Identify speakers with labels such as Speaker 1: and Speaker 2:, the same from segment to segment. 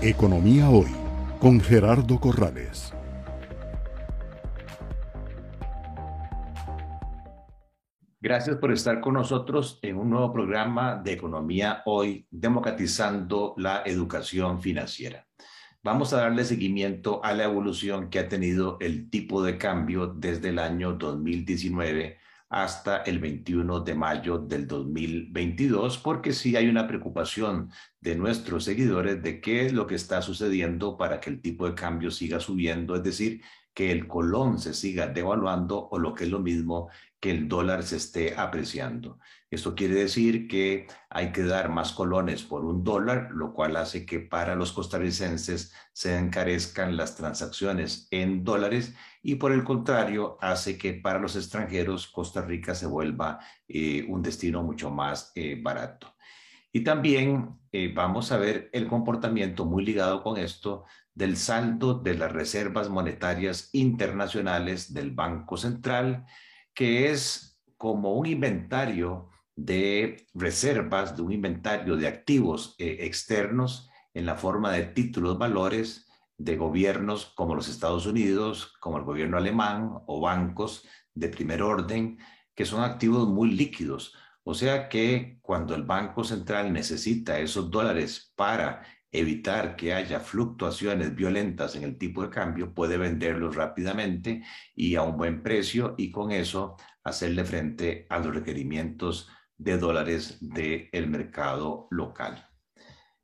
Speaker 1: Economía Hoy con Gerardo Corrales.
Speaker 2: Gracias por estar con nosotros en un nuevo programa de Economía Hoy, democratizando la educación financiera. Vamos a darle seguimiento a la evolución que ha tenido el tipo de cambio desde el año 2019 hasta el 21 de mayo del 2022, porque sí hay una preocupación de nuestros seguidores de qué es lo que está sucediendo para que el tipo de cambio siga subiendo, es decir, que el colón se siga devaluando o lo que es lo mismo, que el dólar se esté apreciando. Esto quiere decir que hay que dar más colones por un dólar, lo cual hace que para los costarricenses se encarezcan las transacciones en dólares y por el contrario hace que para los extranjeros Costa Rica se vuelva eh, un destino mucho más eh, barato. Y también eh, vamos a ver el comportamiento muy ligado con esto del saldo de las reservas monetarias internacionales del Banco Central, que es como un inventario de reservas, de un inventario de activos eh, externos en la forma de títulos valores de gobiernos como los Estados Unidos, como el gobierno alemán o bancos de primer orden, que son activos muy líquidos. O sea que cuando el Banco Central necesita esos dólares para evitar que haya fluctuaciones violentas en el tipo de cambio, puede venderlos rápidamente y a un buen precio y con eso hacerle frente a los requerimientos de dólares del mercado local.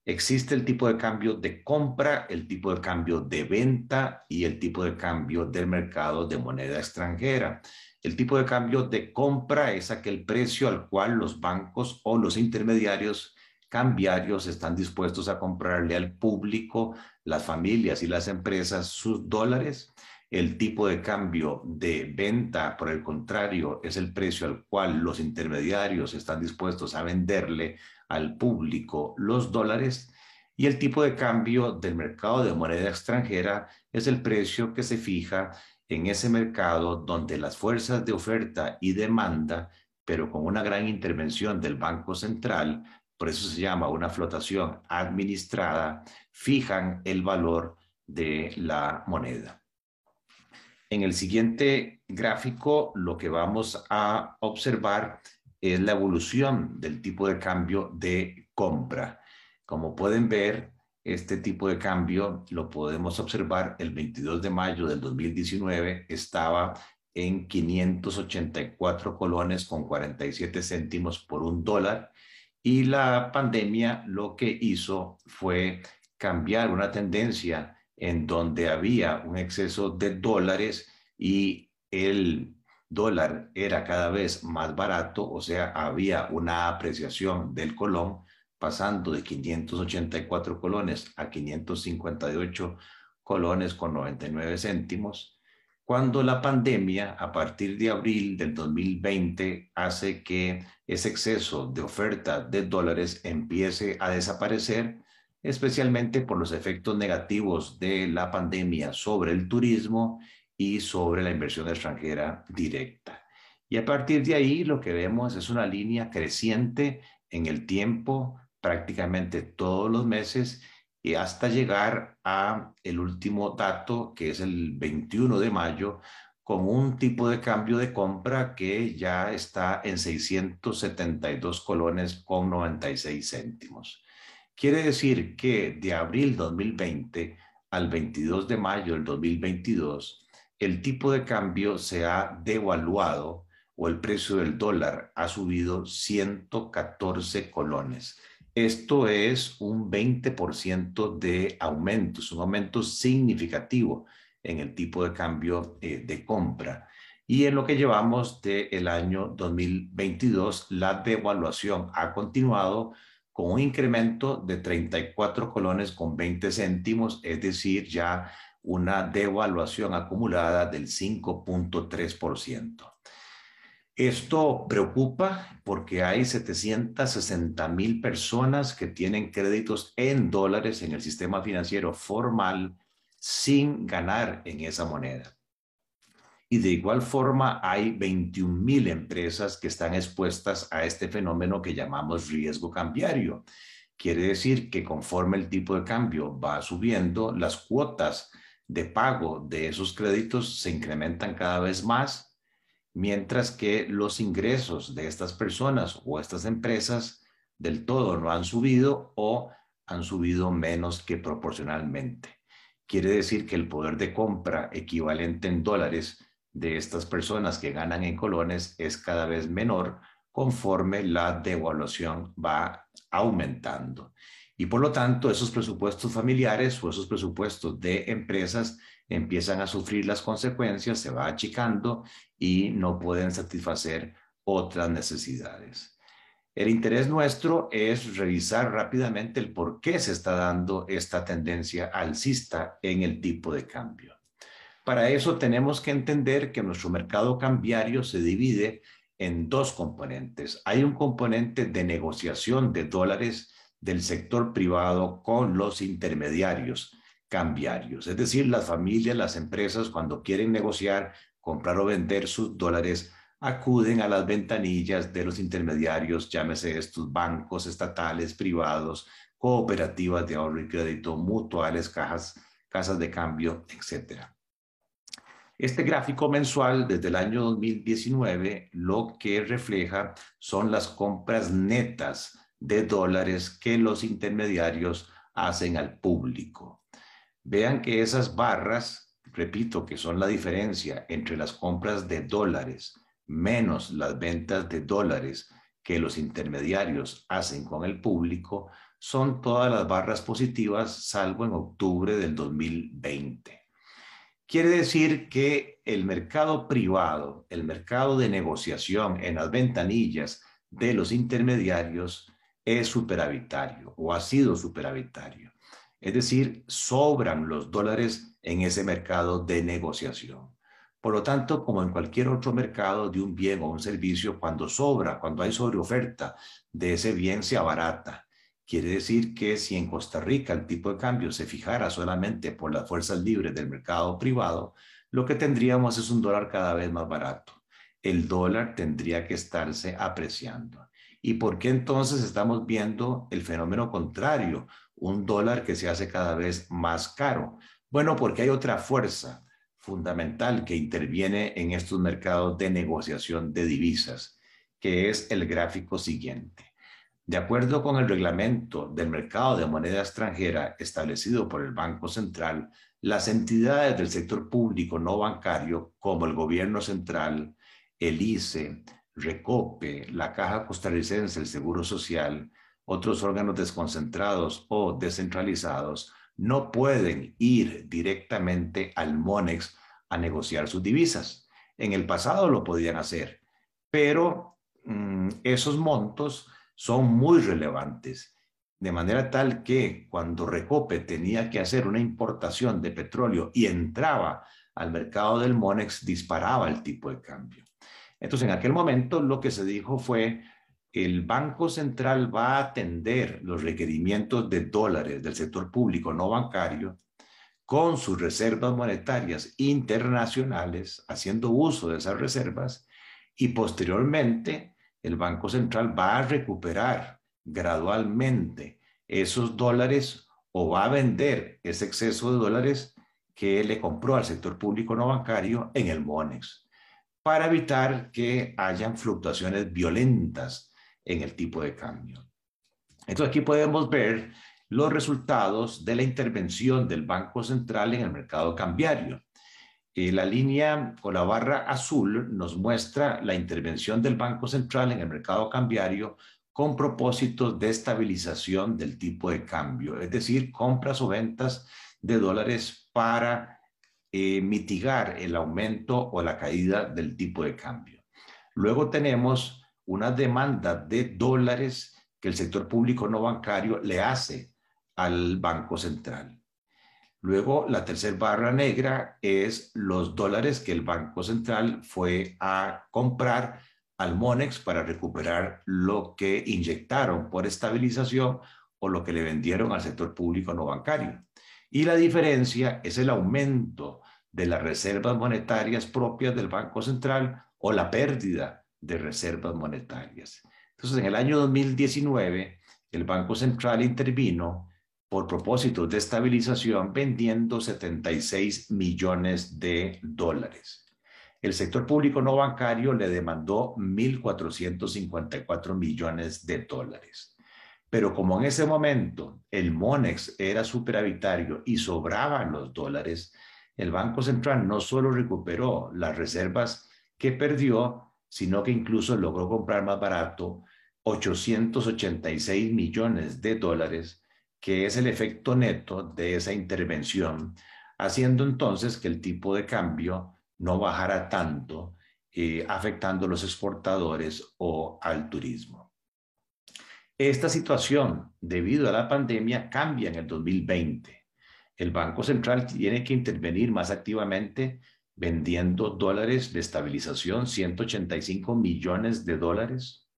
Speaker 2: Existe el tipo de cambio de compra, el tipo de cambio de venta y el tipo de cambio del mercado de moneda extranjera. El tipo de cambio de compra es aquel precio al cual los bancos o los intermediarios cambiarios están dispuestos a comprarle al público, las familias y las empresas sus dólares. El tipo de cambio de venta, por el contrario, es el precio al cual los intermediarios están dispuestos a venderle al público los dólares. Y el tipo de cambio del mercado de moneda extranjera es el precio que se fija en ese mercado donde las fuerzas de oferta y demanda, pero con una gran intervención del Banco Central, por eso se llama una flotación administrada, fijan el valor de la moneda. En el siguiente gráfico lo que vamos a observar es la evolución del tipo de cambio de compra. Como pueden ver, este tipo de cambio lo podemos observar el 22 de mayo del 2019 estaba en 584 colones con 47 céntimos por un dólar y la pandemia lo que hizo fue cambiar una tendencia en donde había un exceso de dólares y el dólar era cada vez más barato, o sea, había una apreciación del colón pasando de 584 colones a 558 colones con 99 céntimos cuando la pandemia, a partir de abril del 2020, hace que ese exceso de oferta de dólares empiece a desaparecer, especialmente por los efectos negativos de la pandemia sobre el turismo y sobre la inversión extranjera directa. Y a partir de ahí lo que vemos es una línea creciente en el tiempo, prácticamente todos los meses, y hasta llegar a el último dato, que es el 21 de mayo, con un tipo de cambio de compra que ya está en 672 colones con 96 céntimos. Quiere decir que de abril 2020 al 22 de mayo del 2022, el tipo de cambio se ha devaluado o el precio del dólar ha subido 114 colones. Esto es un 20% de aumento, es un aumento significativo en el tipo de cambio eh, de compra. Y en lo que llevamos del año 2022, la devaluación ha continuado con un incremento de 34 colones con 20 céntimos, es decir, ya una devaluación acumulada del 5.3%. Esto preocupa porque hay 760 mil personas que tienen créditos en dólares en el sistema financiero formal sin ganar en esa moneda. Y de igual forma hay 21 mil empresas que están expuestas a este fenómeno que llamamos riesgo cambiario. Quiere decir que conforme el tipo de cambio va subiendo, las cuotas de pago de esos créditos se incrementan cada vez más, mientras que los ingresos de estas personas o estas empresas del todo no han subido o han subido menos que proporcionalmente. Quiere decir que el poder de compra equivalente en dólares de estas personas que ganan en colones es cada vez menor conforme la devaluación va aumentando. Y por lo tanto, esos presupuestos familiares o esos presupuestos de empresas empiezan a sufrir las consecuencias, se va achicando y no pueden satisfacer otras necesidades. El interés nuestro es revisar rápidamente el por qué se está dando esta tendencia alcista en el tipo de cambio. Para eso tenemos que entender que nuestro mercado cambiario se divide en dos componentes. Hay un componente de negociación de dólares del sector privado con los intermediarios cambiarios, es decir, las familias, las empresas cuando quieren negociar, comprar o vender sus dólares, acuden a las ventanillas de los intermediarios, llámese estos bancos estatales, privados, cooperativas de ahorro y crédito, mutuales, cajas, casas de cambio, etc. Este gráfico mensual desde el año 2019 lo que refleja son las compras netas de dólares que los intermediarios hacen al público. Vean que esas barras, repito, que son la diferencia entre las compras de dólares menos las ventas de dólares que los intermediarios hacen con el público, son todas las barras positivas, salvo en octubre del 2020. Quiere decir que el mercado privado, el mercado de negociación en las ventanillas de los intermediarios es superavitario o ha sido superavitario. Es decir, sobran los dólares en ese mercado de negociación. Por lo tanto, como en cualquier otro mercado de un bien o un servicio, cuando sobra, cuando hay sobreoferta de ese bien, se abarata. Quiere decir que si en Costa Rica el tipo de cambio se fijara solamente por las fuerzas libres del mercado privado, lo que tendríamos es un dólar cada vez más barato. El dólar tendría que estarse apreciando. ¿Y por qué entonces estamos viendo el fenómeno contrario? Un dólar que se hace cada vez más caro. Bueno, porque hay otra fuerza fundamental que interviene en estos mercados de negociación de divisas, que es el gráfico siguiente. De acuerdo con el reglamento del mercado de moneda extranjera establecido por el Banco Central, las entidades del sector público no bancario, como el gobierno central, el ICE, Recope, la Caja Costarricense, el Seguro Social, otros órganos desconcentrados o descentralizados, no pueden ir directamente al MONEX a negociar sus divisas. En el pasado lo podían hacer, pero mm, esos montos son muy relevantes, de manera tal que cuando Recope tenía que hacer una importación de petróleo y entraba al mercado del MONEX, disparaba el tipo de cambio. Entonces, en aquel momento lo que se dijo fue, el Banco Central va a atender los requerimientos de dólares del sector público no bancario con sus reservas monetarias internacionales, haciendo uso de esas reservas, y posteriormente el Banco Central va a recuperar gradualmente esos dólares o va a vender ese exceso de dólares que le compró al sector público no bancario en el MONEX para evitar que hayan fluctuaciones violentas en el tipo de cambio. Entonces aquí podemos ver los resultados de la intervención del Banco Central en el mercado cambiario. Eh, la línea o la barra azul nos muestra la intervención del Banco Central en el mercado cambiario con propósitos de estabilización del tipo de cambio, es decir, compras o ventas de dólares para eh, mitigar el aumento o la caída del tipo de cambio. Luego tenemos una demanda de dólares que el sector público no bancario le hace al Banco Central. Luego, la tercera barra negra es los dólares que el Banco Central fue a comprar al Monex para recuperar lo que inyectaron por estabilización o lo que le vendieron al sector público no bancario. Y la diferencia es el aumento de las reservas monetarias propias del Banco Central o la pérdida de reservas monetarias. Entonces, en el año 2019, el Banco Central intervino por propósitos de estabilización vendiendo 76 millones de dólares. El sector público no bancario le demandó 1.454 millones de dólares. Pero como en ese momento el Monex era superavitario y sobraban los dólares, el Banco Central no solo recuperó las reservas que perdió, sino que incluso logró comprar más barato 886 millones de dólares que es el efecto neto de esa intervención, haciendo entonces que el tipo de cambio no bajara tanto, eh, afectando a los exportadores o al turismo. Esta situación, debido a la pandemia, cambia en el 2020. El Banco Central tiene que intervenir más activamente vendiendo dólares de estabilización, 185 millones de dólares.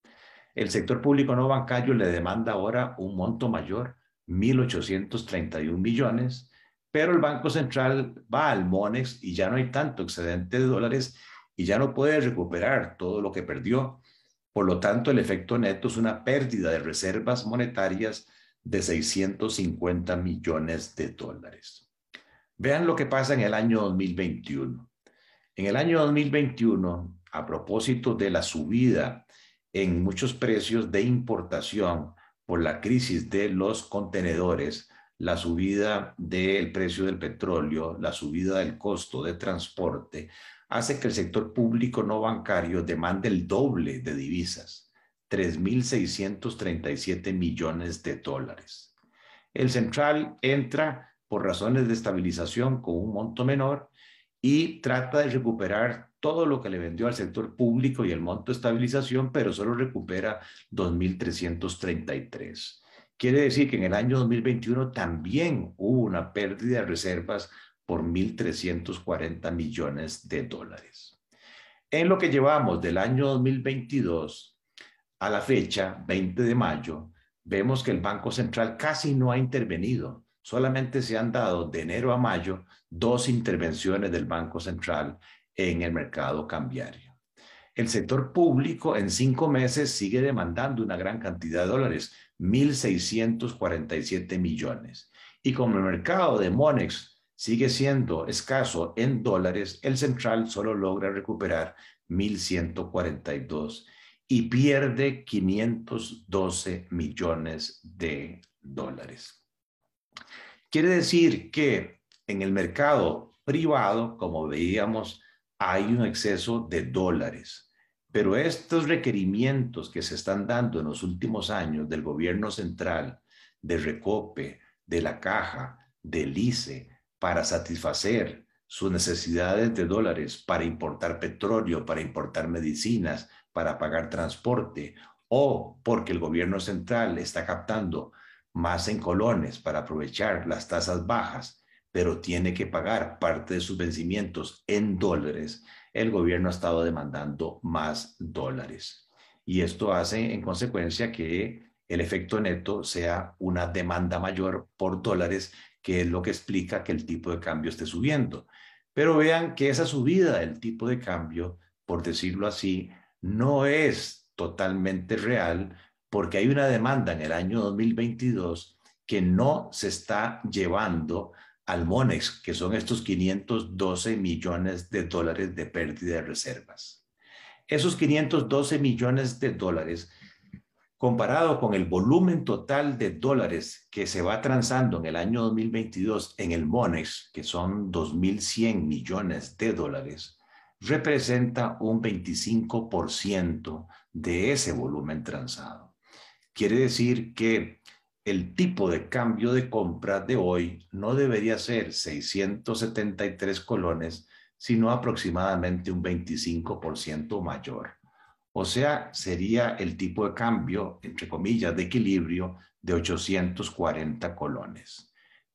Speaker 2: El sector público no bancario le demanda ahora un monto mayor, 1.831 millones, pero el Banco Central va al MONEX y ya no hay tanto excedente de dólares y ya no puede recuperar todo lo que perdió. Por lo tanto, el efecto neto es una pérdida de reservas monetarias de 650 millones de dólares. Vean lo que pasa en el año 2021. En el año 2021, a propósito de la subida en muchos precios de importación, por la crisis de los contenedores, la subida del precio del petróleo, la subida del costo de transporte, hace que el sector público no bancario demande el doble de divisas, 3.637 millones de dólares. El central entra por razones de estabilización con un monto menor y trata de recuperar todo lo que le vendió al sector público y el monto de estabilización, pero solo recupera 2.333. Quiere decir que en el año 2021 también hubo una pérdida de reservas por 1.340 millones de dólares. En lo que llevamos del año 2022 a la fecha, 20 de mayo, vemos que el Banco Central casi no ha intervenido solamente se han dado de enero a mayo dos intervenciones del Banco Central en el mercado cambiario. El sector público en cinco meses sigue demandando una gran cantidad de dólares, 1.647 millones. Y como el mercado de Monex sigue siendo escaso en dólares, el central solo logra recuperar 1.142 y pierde 512 millones de dólares. Quiere decir que en el mercado privado, como veíamos, hay un exceso de dólares. Pero estos requerimientos que se están dando en los últimos años del gobierno central, de Recope, de la Caja, del ICE, para satisfacer sus necesidades de dólares para importar petróleo, para importar medicinas, para pagar transporte, o porque el gobierno central está captando más en colones para aprovechar las tasas bajas, pero tiene que pagar parte de sus vencimientos en dólares, el gobierno ha estado demandando más dólares. Y esto hace en consecuencia que el efecto neto sea una demanda mayor por dólares, que es lo que explica que el tipo de cambio esté subiendo. Pero vean que esa subida del tipo de cambio, por decirlo así, no es totalmente real porque hay una demanda en el año 2022 que no se está llevando al MONEX, que son estos 512 millones de dólares de pérdida de reservas. Esos 512 millones de dólares, comparado con el volumen total de dólares que se va transando en el año 2022 en el MONEX, que son 2.100 millones de dólares, representa un 25% de ese volumen transado. Quiere decir que el tipo de cambio de compra de hoy no debería ser 673 colones, sino aproximadamente un 25% mayor. O sea, sería el tipo de cambio, entre comillas, de equilibrio de 840 colones.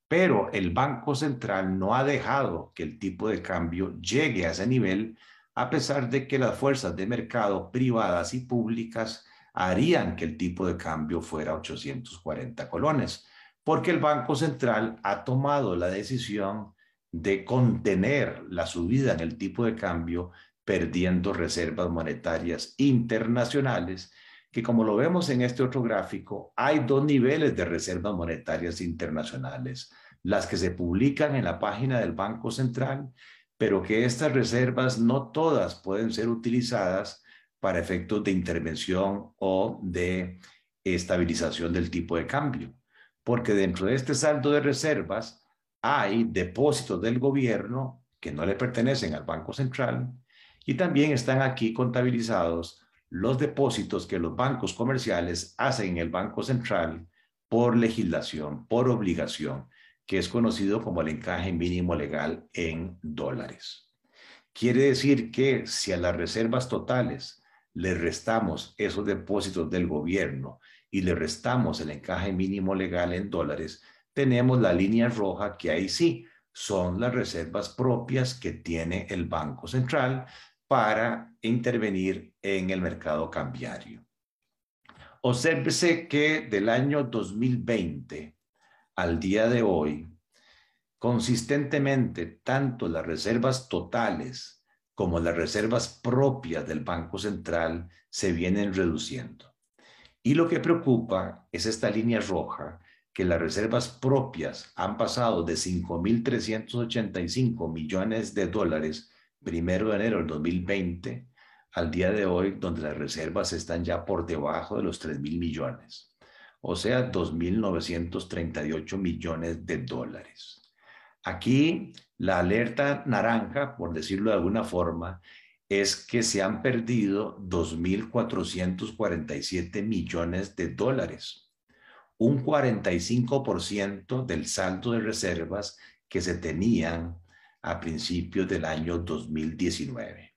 Speaker 2: Pero el Banco Central no ha dejado que el tipo de cambio llegue a ese nivel, a pesar de que las fuerzas de mercado privadas y públicas harían que el tipo de cambio fuera 840 colones, porque el Banco Central ha tomado la decisión de contener la subida en el tipo de cambio perdiendo reservas monetarias internacionales que como lo vemos en este otro gráfico, hay dos niveles de reservas monetarias internacionales, las que se publican en la página del Banco Central, pero que estas reservas no todas pueden ser utilizadas para efectos de intervención o de estabilización del tipo de cambio, porque dentro de este saldo de reservas hay depósitos del gobierno que no le pertenecen al Banco Central y también están aquí contabilizados los depósitos que los bancos comerciales hacen en el Banco Central por legislación, por obligación, que es conocido como el encaje mínimo legal en dólares. Quiere decir que si a las reservas totales le restamos esos depósitos del gobierno y le restamos el encaje mínimo legal en dólares, tenemos la línea roja que ahí sí son las reservas propias que tiene el Banco Central para intervenir en el mercado cambiario. Obsérvese que del año 2020 al día de hoy, consistentemente, tanto las reservas totales como las reservas propias del Banco Central se vienen reduciendo. Y lo que preocupa es esta línea roja, que las reservas propias han pasado de 5.385 millones de dólares primero de enero del 2020 al día de hoy, donde las reservas están ya por debajo de los 3 mil millones, o sea, 2.938 millones de dólares. Aquí la alerta naranja, por decirlo de alguna forma, es que se han perdido 2.447 millones de dólares, un 45% del saldo de reservas que se tenían a principios del año 2019.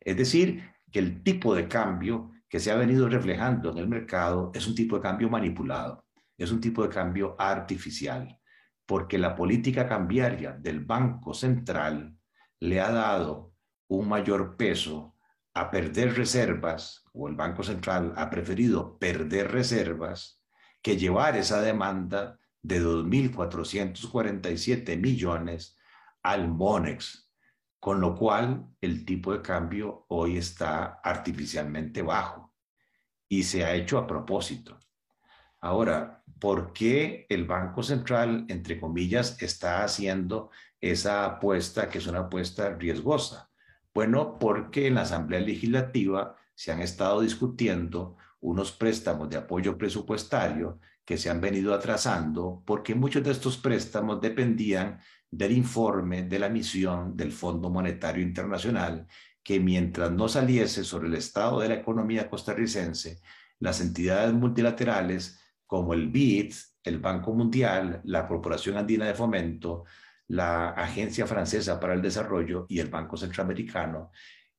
Speaker 2: Es decir, que el tipo de cambio que se ha venido reflejando en el mercado es un tipo de cambio manipulado, es un tipo de cambio artificial, porque la política cambiaria del Banco Central le ha dado un mayor peso a perder reservas, o el Banco Central ha preferido perder reservas, que llevar esa demanda de 2.447 millones al Monex, con lo cual el tipo de cambio hoy está artificialmente bajo y se ha hecho a propósito. Ahora, ¿por qué el Banco Central, entre comillas, está haciendo esa apuesta que es una apuesta riesgosa? Bueno, porque en la Asamblea Legislativa se han estado discutiendo unos préstamos de apoyo presupuestario que se han venido atrasando porque muchos de estos préstamos dependían del informe de la misión del Fondo Monetario Internacional que mientras no saliese sobre el estado de la economía costarricense, las entidades multilaterales como el BID, el Banco Mundial, la Corporación Andina de Fomento, la Agencia Francesa para el Desarrollo y el Banco Centroamericano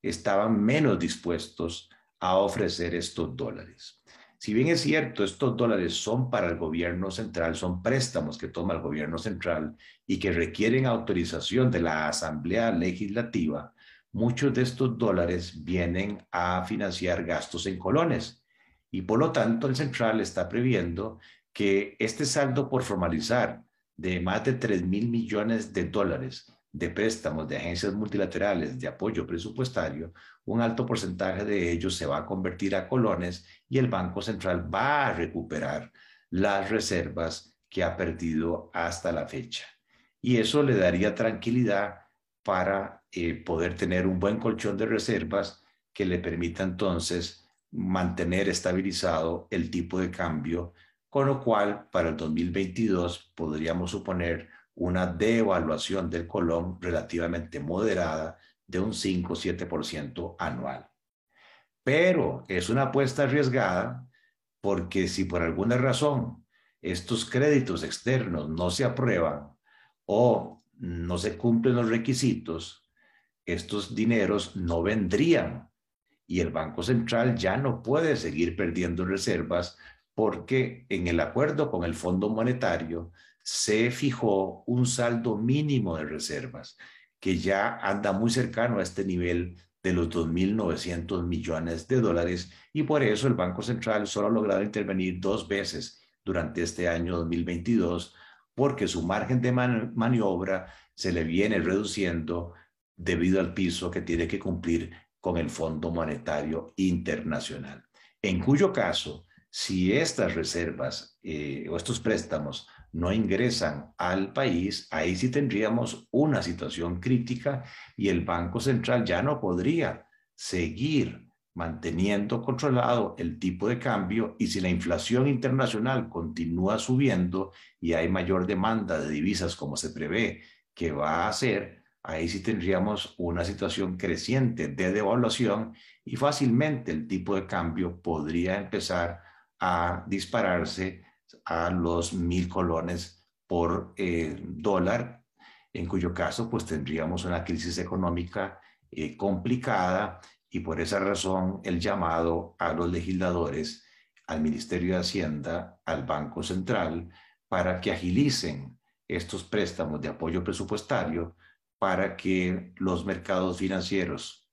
Speaker 2: estaban menos dispuestos a ofrecer estos dólares. Si bien es cierto, estos dólares son para el gobierno central, son préstamos que toma el gobierno central y que requieren autorización de la Asamblea Legislativa, muchos de estos dólares vienen a financiar gastos en colones. Y por lo tanto el central está previendo que este saldo por formalizar de más de 3 mil millones de dólares de préstamos de agencias multilaterales de apoyo presupuestario, un alto porcentaje de ellos se va a convertir a colones y el Banco Central va a recuperar las reservas que ha perdido hasta la fecha. Y eso le daría tranquilidad para eh, poder tener un buen colchón de reservas que le permita entonces mantener estabilizado el tipo de cambio, con lo cual para el 2022 podríamos suponer una devaluación del colón relativamente moderada de un 5-7% anual. Pero es una apuesta arriesgada porque si por alguna razón estos créditos externos no se aprueban o no se cumplen los requisitos, estos dineros no vendrían y el Banco Central ya no puede seguir perdiendo reservas porque en el acuerdo con el Fondo Monetario se fijó un saldo mínimo de reservas que ya anda muy cercano a este nivel de los 2.900 millones de dólares y por eso el Banco Central solo ha logrado intervenir dos veces durante este año 2022 porque su margen de maniobra se le viene reduciendo debido al piso que tiene que cumplir con el Fondo Monetario Internacional. en cuyo caso, si estas reservas eh, o estos préstamos no ingresan al país, ahí sí tendríamos una situación crítica y el Banco Central ya no podría seguir manteniendo controlado el tipo de cambio y si la inflación internacional continúa subiendo y hay mayor demanda de divisas como se prevé que va a hacer, ahí sí tendríamos una situación creciente de devaluación y fácilmente el tipo de cambio podría empezar a dispararse a los mil colones por eh, dólar, en cuyo caso pues tendríamos una crisis económica eh, complicada y por esa razón el llamado a los legisladores, al Ministerio de Hacienda, al Banco Central, para que agilicen estos préstamos de apoyo presupuestario para que los mercados financieros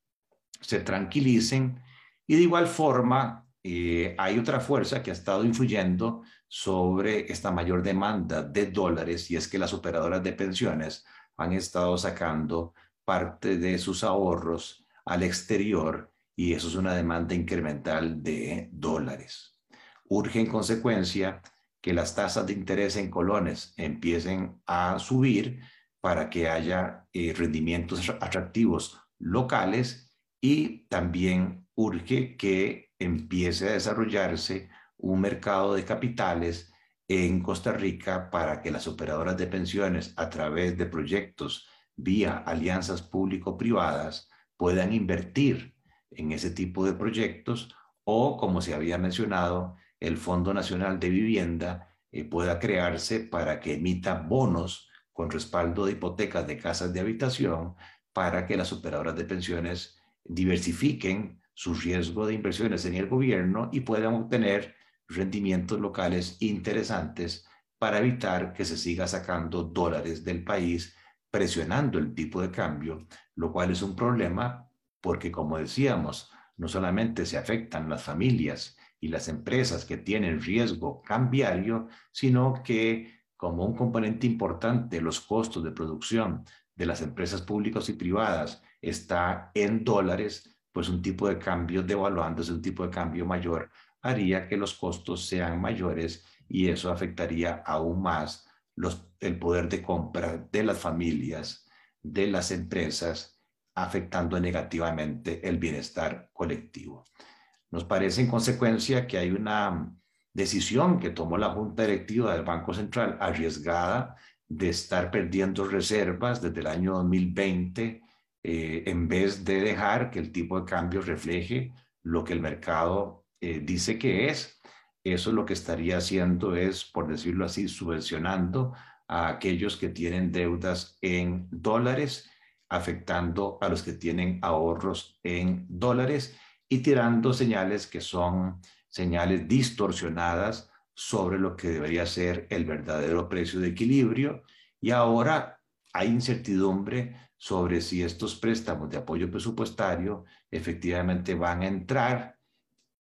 Speaker 2: se tranquilicen. Y de igual forma eh, hay otra fuerza que ha estado influyendo sobre esta mayor demanda de dólares y es que las operadoras de pensiones han estado sacando parte de sus ahorros al exterior y eso es una demanda incremental de dólares. Urge en consecuencia que las tasas de interés en colones empiecen a subir para que haya eh, rendimientos atractivos locales y también urge que empiece a desarrollarse un mercado de capitales en Costa Rica para que las operadoras de pensiones a través de proyectos vía alianzas público-privadas puedan invertir en ese tipo de proyectos o, como se había mencionado, el Fondo Nacional de Vivienda eh, pueda crearse para que emita bonos con respaldo de hipotecas de casas de habitación para que las operadoras de pensiones diversifiquen su riesgo de inversiones en el gobierno y puedan obtener rendimientos locales interesantes para evitar que se siga sacando dólares del país presionando el tipo de cambio, lo cual es un problema porque, como decíamos, no solamente se afectan las familias y las empresas que tienen riesgo cambiario, sino que como un componente importante los costos de producción de las empresas públicas y privadas está en dólares, pues un tipo de cambio devaluándose, un tipo de cambio mayor, haría que los costos sean mayores y eso afectaría aún más el poder de compra de las familias, de las empresas, afectando negativamente el bienestar colectivo. Nos parece en consecuencia que hay una decisión que tomó la Junta Directiva del Banco Central arriesgada de estar perdiendo reservas desde el año 2020 eh, en vez de dejar que el tipo de cambio refleje lo que el mercado eh, dice que es eso lo que estaría haciendo es, por decirlo así, subvencionando a aquellos que tienen deudas en dólares, afectando a los que tienen ahorros en dólares y tirando señales que son señales distorsionadas sobre lo que debería ser el verdadero precio de equilibrio. Y ahora hay incertidumbre sobre si estos préstamos de apoyo presupuestario efectivamente van a entrar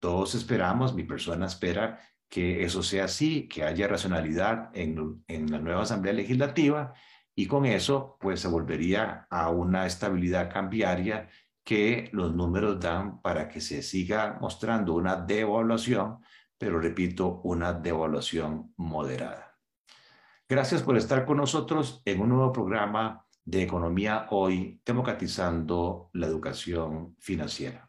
Speaker 2: todos esperamos, mi persona espera que eso sea así, que haya racionalidad en, en la nueva Asamblea Legislativa y con eso pues se volvería a una estabilidad cambiaria que los números dan para que se siga mostrando una devaluación, pero repito, una devaluación moderada. Gracias por estar con nosotros en un nuevo programa de Economía Hoy, democratizando la educación financiera.